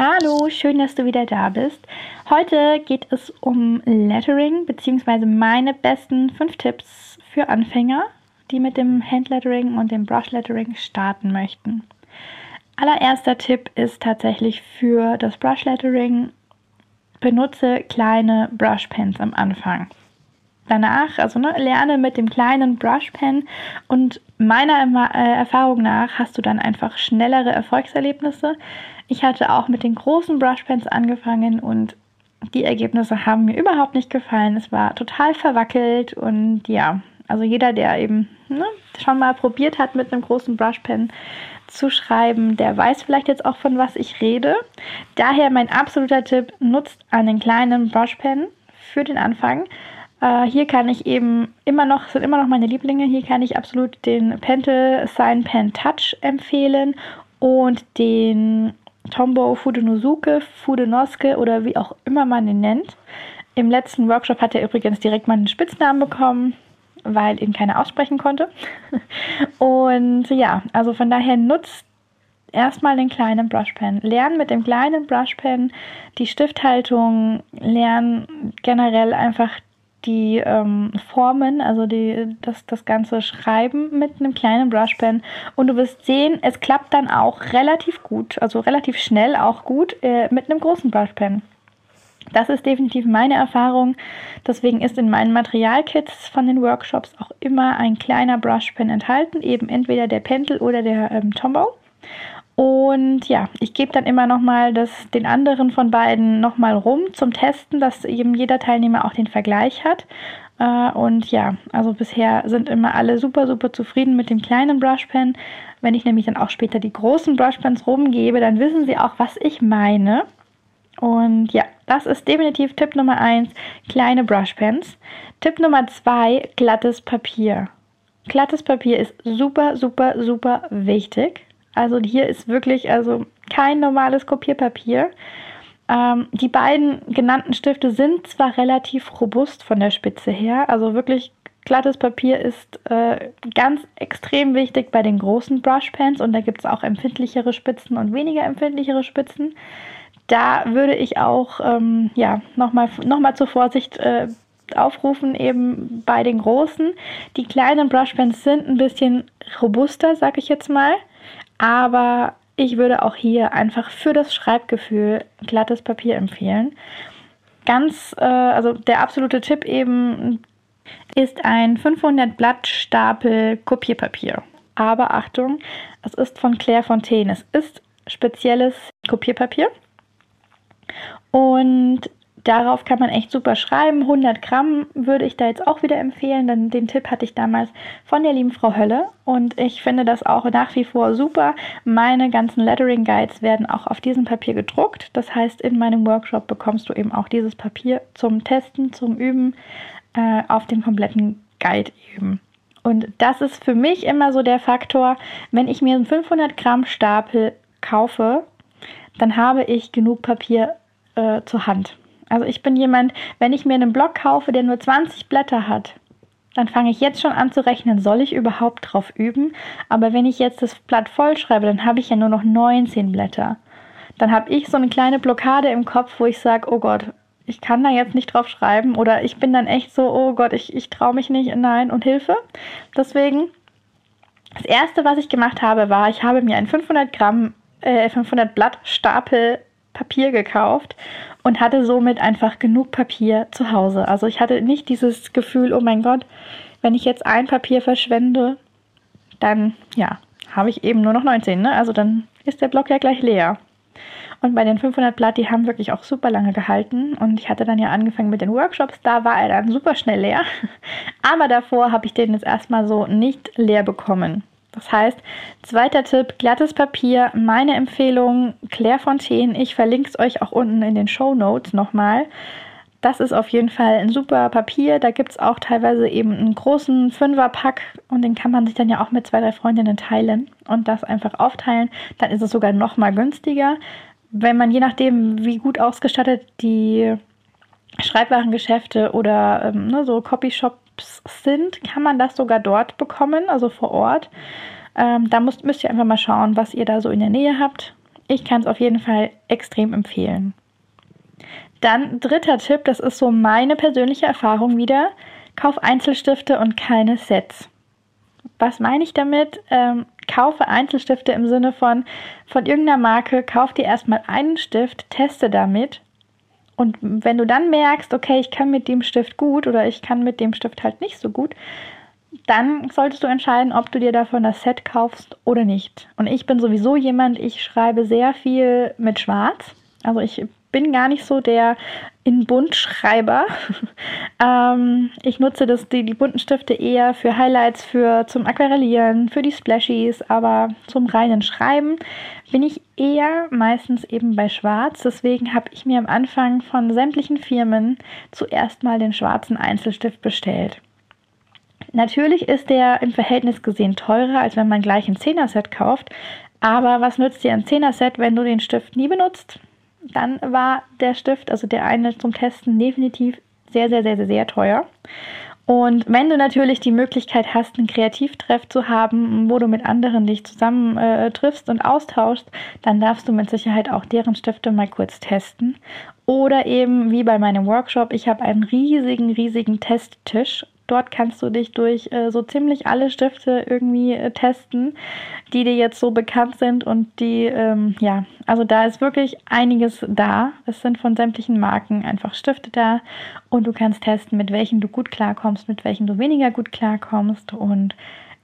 Hallo, schön, dass du wieder da bist. Heute geht es um Lettering bzw. meine besten fünf Tipps für Anfänger, die mit dem Handlettering und dem Brushlettering starten möchten. Allererster Tipp ist tatsächlich für das Brushlettering, benutze kleine Brushpens am Anfang. Danach, also ne, lerne mit dem kleinen Brushpen und meiner äh, Erfahrung nach hast du dann einfach schnellere Erfolgserlebnisse, ich hatte auch mit den großen Brushpens angefangen und die Ergebnisse haben mir überhaupt nicht gefallen. Es war total verwackelt und ja, also jeder, der eben ne, schon mal probiert hat, mit einem großen Brushpen zu schreiben, der weiß vielleicht jetzt auch, von was ich rede. Daher mein absoluter Tipp, nutzt einen kleinen Brushpen für den Anfang. Äh, hier kann ich eben immer noch, sind immer noch meine Lieblinge, hier kann ich absolut den Pentel Sign Pen Touch empfehlen und den Tombow Fudenosuke, Fudenosuke oder wie auch immer man ihn nennt. Im letzten Workshop hat er übrigens direkt mal einen Spitznamen bekommen, weil ihn keiner aussprechen konnte. Und ja, also von daher nutzt erstmal den kleinen Brushpen. Lernen mit dem kleinen Brushpen die Stifthaltung, lernen generell einfach die ähm, Formen, also die, das, das ganze Schreiben mit einem kleinen Brushpen. Und du wirst sehen, es klappt dann auch relativ gut, also relativ schnell auch gut äh, mit einem großen Brushpen. Das ist definitiv meine Erfahrung. Deswegen ist in meinen Materialkits von den Workshops auch immer ein kleiner Brushpen enthalten, eben entweder der Pentel oder der ähm, Tombow. Und ja, ich gebe dann immer nochmal den anderen von beiden nochmal rum zum Testen, dass eben jeder Teilnehmer auch den Vergleich hat. Äh, und ja, also bisher sind immer alle super, super zufrieden mit dem kleinen Brushpen. Wenn ich nämlich dann auch später die großen Brushpens rumgebe, dann wissen sie auch, was ich meine. Und ja, das ist definitiv Tipp Nummer 1, kleine Brushpens. Tipp Nummer 2, glattes Papier. Glattes Papier ist super, super, super wichtig. Also hier ist wirklich also kein normales Kopierpapier. Ähm, die beiden genannten Stifte sind zwar relativ robust von der Spitze her, also wirklich glattes Papier ist äh, ganz extrem wichtig bei den großen Brushpens und da gibt es auch empfindlichere Spitzen und weniger empfindlichere Spitzen. Da würde ich auch ähm, ja, nochmal noch mal zur Vorsicht äh, aufrufen, eben bei den großen. Die kleinen Brushpens sind ein bisschen robuster, sag ich jetzt mal. Aber ich würde auch hier einfach für das Schreibgefühl glattes Papier empfehlen. Ganz, äh, also der absolute Tipp eben ist ein 500 Blatt Stapel Kopierpapier. Aber Achtung, es ist von Claire Fontaine. Es ist spezielles Kopierpapier. Und darauf kann man echt super schreiben. 100 Gramm würde ich da jetzt auch wieder empfehlen, denn den Tipp hatte ich damals von der lieben Frau Hölle und ich finde das auch nach wie vor super. Meine ganzen Lettering Guides werden auch auf diesem Papier gedruckt. Das heißt, in meinem Workshop bekommst du eben auch dieses Papier zum Testen, zum Üben äh, auf dem kompletten Guide eben. Und das ist für mich immer so der Faktor, wenn ich mir einen 500 Gramm Stapel kaufe, dann habe ich genug Papier äh, zur Hand. Also ich bin jemand, wenn ich mir einen Block kaufe, der nur 20 Blätter hat, dann fange ich jetzt schon an zu rechnen, soll ich überhaupt drauf üben? Aber wenn ich jetzt das Blatt voll schreibe, dann habe ich ja nur noch 19 Blätter. Dann habe ich so eine kleine Blockade im Kopf, wo ich sage, oh Gott, ich kann da jetzt nicht drauf schreiben oder ich bin dann echt so, oh Gott, ich, ich traue mich nicht, nein und Hilfe. Deswegen, das erste, was ich gemacht habe, war, ich habe mir einen 500 Gramm, äh, 500 Blatt Stapel Papier gekauft und hatte somit einfach genug Papier zu Hause. Also ich hatte nicht dieses Gefühl, oh mein Gott, wenn ich jetzt ein Papier verschwende, dann ja, habe ich eben nur noch 19, ne? Also dann ist der Block ja gleich leer. Und bei den 500 Blatt, die haben wirklich auch super lange gehalten. Und ich hatte dann ja angefangen mit den Workshops. Da war er dann super schnell leer. Aber davor habe ich den jetzt erstmal so nicht leer bekommen. Das heißt, zweiter Tipp, glattes Papier, meine Empfehlung, Claire Fontaine. Ich verlinke es euch auch unten in den Show Notes nochmal. Das ist auf jeden Fall ein super Papier. Da gibt es auch teilweise eben einen großen Fünferpack und den kann man sich dann ja auch mit zwei, drei Freundinnen teilen und das einfach aufteilen. Dann ist es sogar noch mal günstiger. Wenn man je nachdem, wie gut ausgestattet die Schreibwarengeschäfte oder ähm, ne, so Copyshops sind, kann man das sogar dort bekommen, also vor Ort. Ähm, da müsst, müsst ihr einfach mal schauen, was ihr da so in der Nähe habt. Ich kann es auf jeden Fall extrem empfehlen. Dann dritter Tipp, das ist so meine persönliche Erfahrung wieder. Kauf Einzelstifte und keine Sets. Was meine ich damit? Ähm, kaufe Einzelstifte im Sinne von von irgendeiner Marke, kauf dir erstmal einen Stift, teste damit. Und wenn du dann merkst, okay, ich kann mit dem Stift gut oder ich kann mit dem Stift halt nicht so gut, dann solltest du entscheiden, ob du dir davon das Set kaufst oder nicht. Und ich bin sowieso jemand, ich schreibe sehr viel mit Schwarz. Also ich bin gar nicht so der in Buntschreiber. ähm, ich nutze das, die, die bunten Stifte eher für Highlights, für zum Aquarellieren, für die Splashies, aber zum reinen Schreiben bin ich eher meistens eben bei Schwarz. Deswegen habe ich mir am Anfang von sämtlichen Firmen zuerst mal den schwarzen Einzelstift bestellt. Natürlich ist der im Verhältnis gesehen teurer, als wenn man gleich ein 10er-Set kauft. Aber was nützt dir ein 10er-Set, wenn du den Stift nie benutzt? Dann war der Stift, also der eine zum Testen, definitiv sehr, sehr, sehr, sehr, sehr teuer. Und wenn du natürlich die Möglichkeit hast, einen Kreativtreff zu haben, wo du mit anderen dich zusammen äh, triffst und austauschst, dann darfst du mit Sicherheit auch deren Stifte mal kurz testen. Oder eben wie bei meinem Workshop, ich habe einen riesigen, riesigen Testtisch Dort kannst du dich durch äh, so ziemlich alle Stifte irgendwie äh, testen, die dir jetzt so bekannt sind und die, ähm, ja, also da ist wirklich einiges da. Es sind von sämtlichen Marken einfach Stifte da und du kannst testen, mit welchen du gut klarkommst, mit welchen du weniger gut klarkommst und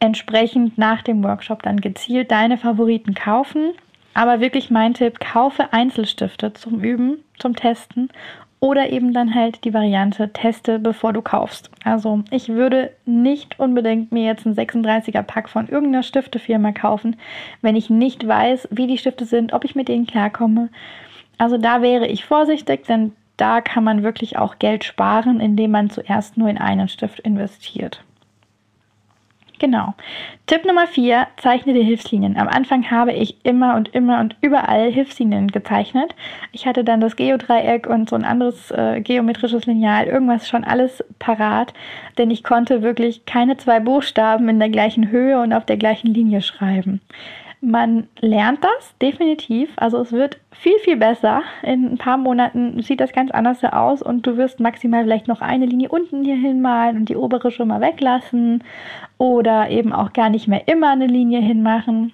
entsprechend nach dem Workshop dann gezielt deine Favoriten kaufen. Aber wirklich mein Tipp, kaufe Einzelstifte zum Üben, zum Testen oder eben dann halt die Variante teste, bevor du kaufst. Also ich würde nicht unbedingt mir jetzt einen 36er Pack von irgendeiner Stiftefirma kaufen, wenn ich nicht weiß, wie die Stifte sind, ob ich mit denen klarkomme. Also da wäre ich vorsichtig, denn da kann man wirklich auch Geld sparen, indem man zuerst nur in einen Stift investiert. Genau. Tipp Nummer 4, zeichne dir Hilfslinien. Am Anfang habe ich immer und immer und überall Hilfslinien gezeichnet. Ich hatte dann das Geodreieck und so ein anderes äh, geometrisches Lineal, irgendwas schon alles parat, denn ich konnte wirklich keine zwei Buchstaben in der gleichen Höhe und auf der gleichen Linie schreiben. Man lernt das definitiv. Also es wird viel, viel besser. In ein paar Monaten sieht das ganz anders aus und du wirst maximal vielleicht noch eine Linie unten hier hinmalen und die obere schon mal weglassen oder eben auch gar nicht mehr immer eine Linie hinmachen.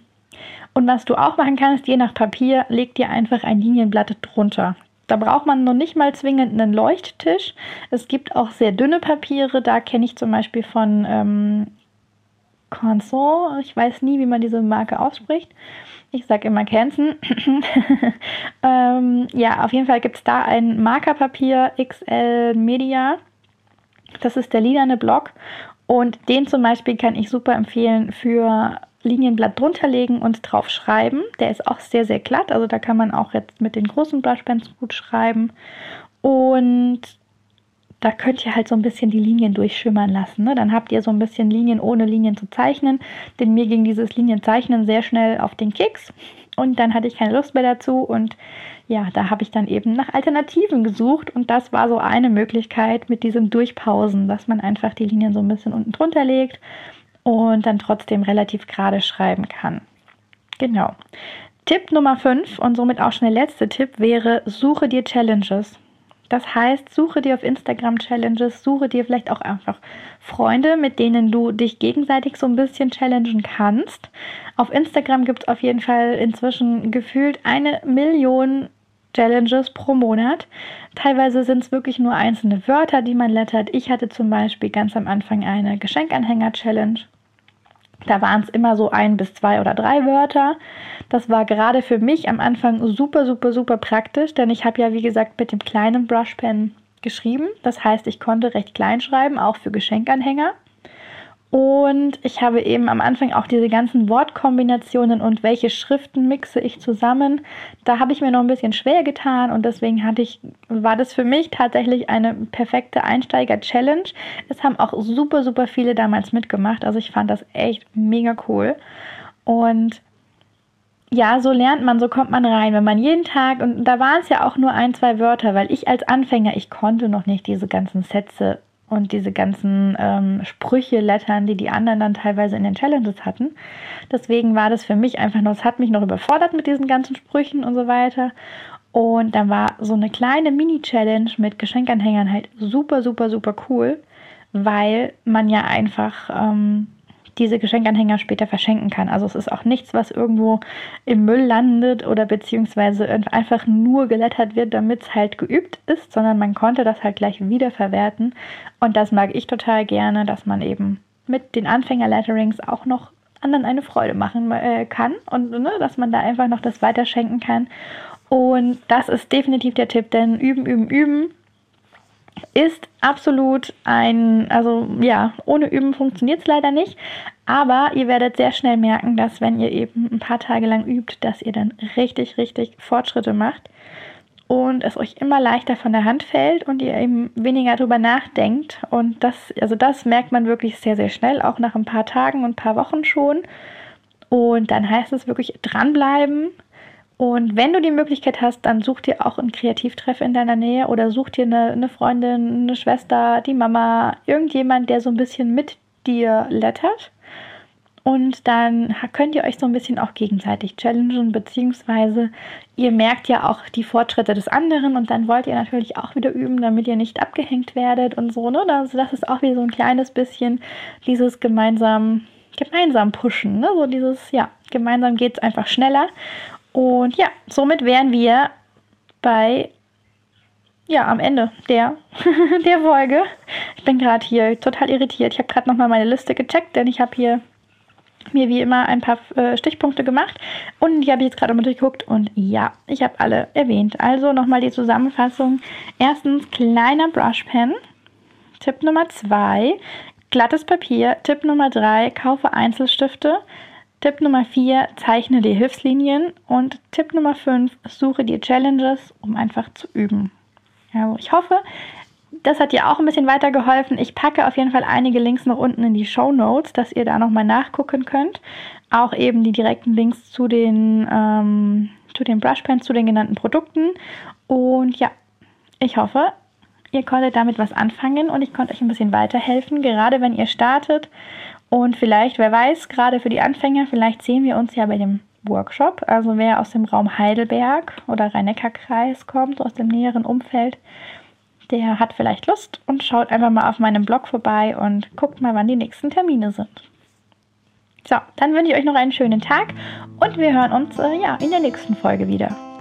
Und was du auch machen kannst, je nach Papier, leg dir einfach ein Linienblatt drunter. Da braucht man noch nicht mal zwingend einen Leuchttisch. Es gibt auch sehr dünne Papiere. Da kenne ich zum Beispiel von ähm, Canson. Ich weiß nie, wie man diese Marke ausspricht. Ich sage immer Canson. ähm, ja, auf jeden Fall gibt es da ein Markerpapier XL Media. Das ist der lilane Block. Und den zum Beispiel kann ich super empfehlen für Linienblatt drunterlegen und drauf schreiben. Der ist auch sehr, sehr glatt. Also da kann man auch jetzt mit den großen Brushpens gut schreiben. Und da könnt ihr halt so ein bisschen die Linien durchschimmern lassen. Ne? Dann habt ihr so ein bisschen Linien ohne Linien zu zeichnen. Denn mir ging dieses Linienzeichnen sehr schnell auf den Keks. Und dann hatte ich keine Lust mehr dazu. Und ja, da habe ich dann eben nach Alternativen gesucht. Und das war so eine Möglichkeit mit diesem Durchpausen, dass man einfach die Linien so ein bisschen unten drunter legt und dann trotzdem relativ gerade schreiben kann. Genau. Tipp Nummer 5 und somit auch schon der letzte Tipp wäre, suche dir Challenges. Das heißt, suche dir auf Instagram Challenges, suche dir vielleicht auch einfach Freunde, mit denen du dich gegenseitig so ein bisschen challengen kannst. Auf Instagram gibt es auf jeden Fall inzwischen gefühlt eine Million Challenges pro Monat. Teilweise sind es wirklich nur einzelne Wörter, die man lettert. Ich hatte zum Beispiel ganz am Anfang eine Geschenkanhänger-Challenge. Da waren es immer so ein bis zwei oder drei Wörter. Das war gerade für mich am Anfang super, super, super praktisch, denn ich habe ja, wie gesagt, mit dem kleinen Brushpen geschrieben. Das heißt, ich konnte recht klein schreiben, auch für Geschenkanhänger. Und ich habe eben am Anfang auch diese ganzen Wortkombinationen und welche Schriften mixe ich zusammen. Da habe ich mir noch ein bisschen schwer getan und deswegen hatte ich, war das für mich tatsächlich eine perfekte Einsteiger-Challenge. Es haben auch super, super viele damals mitgemacht. Also ich fand das echt mega cool. Und ja, so lernt man, so kommt man rein. Wenn man jeden Tag, und da waren es ja auch nur ein, zwei Wörter, weil ich als Anfänger, ich konnte noch nicht diese ganzen Sätze und diese ganzen ähm, Sprüche lettern, die die anderen dann teilweise in den Challenges hatten. Deswegen war das für mich einfach nur, es hat mich noch überfordert mit diesen ganzen Sprüchen und so weiter. Und dann war so eine kleine Mini-Challenge mit Geschenkanhängern halt super, super, super cool, weil man ja einfach ähm, diese Geschenkanhänger später verschenken kann. Also es ist auch nichts, was irgendwo im Müll landet oder beziehungsweise einfach nur gelettert wird, damit es halt geübt ist, sondern man konnte das halt gleich wiederverwerten. Und das mag ich total gerne, dass man eben mit den Anfänger-Letterings auch noch anderen eine Freude machen äh, kann und ne, dass man da einfach noch das weiterschenken kann. Und das ist definitiv der Tipp, denn üben, üben, üben ist absolut ein, also ja, ohne Üben funktioniert es leider nicht. Aber ihr werdet sehr schnell merken, dass wenn ihr eben ein paar Tage lang übt, dass ihr dann richtig, richtig Fortschritte macht und es euch immer leichter von der Hand fällt und ihr eben weniger drüber nachdenkt. Und das, also das merkt man wirklich sehr, sehr schnell, auch nach ein paar Tagen und ein paar Wochen schon. Und dann heißt es wirklich dranbleiben, und wenn du die Möglichkeit hast, dann such dir auch einen Kreativtreff in deiner Nähe oder such dir eine, eine Freundin, eine Schwester, die Mama, irgendjemand, der so ein bisschen mit dir lettert. Und dann könnt ihr euch so ein bisschen auch gegenseitig challengen, beziehungsweise ihr merkt ja auch die Fortschritte des anderen und dann wollt ihr natürlich auch wieder üben, damit ihr nicht abgehängt werdet und so. Ne? Also das ist auch wie so ein kleines bisschen dieses gemeinsam, gemeinsam pushen. Ne? So dieses, ja, gemeinsam geht es einfach schneller. Und ja, somit wären wir bei ja, am Ende der, der Folge. Ich bin gerade hier total irritiert. Ich habe gerade nochmal meine Liste gecheckt, denn ich habe hier mir wie immer ein paar äh, Stichpunkte gemacht und die habe ich jetzt gerade mal durchgeguckt und ja, ich habe alle erwähnt. Also nochmal die Zusammenfassung. Erstens kleiner Brushpen. Tipp Nummer zwei, glattes Papier. Tipp Nummer drei, kaufe Einzelstifte. Tipp Nummer 4, zeichne dir Hilfslinien. Und Tipp Nummer 5, suche dir Challenges, um einfach zu üben. Also ich hoffe, das hat dir auch ein bisschen weitergeholfen. Ich packe auf jeden Fall einige Links noch unten in die Show Notes, dass ihr da nochmal nachgucken könnt. Auch eben die direkten Links zu den, ähm, zu den Brushpens, zu den genannten Produkten. Und ja, ich hoffe, ihr konntet damit was anfangen und ich konnte euch ein bisschen weiterhelfen, gerade wenn ihr startet und vielleicht, wer weiß, gerade für die Anfänger, vielleicht sehen wir uns ja bei dem Workshop. Also wer aus dem Raum Heidelberg oder Rhein-Neckar-Kreis kommt, aus dem näheren Umfeld, der hat vielleicht Lust und schaut einfach mal auf meinem Blog vorbei und guckt mal, wann die nächsten Termine sind. So, dann wünsche ich euch noch einen schönen Tag und wir hören uns äh, ja in der nächsten Folge wieder.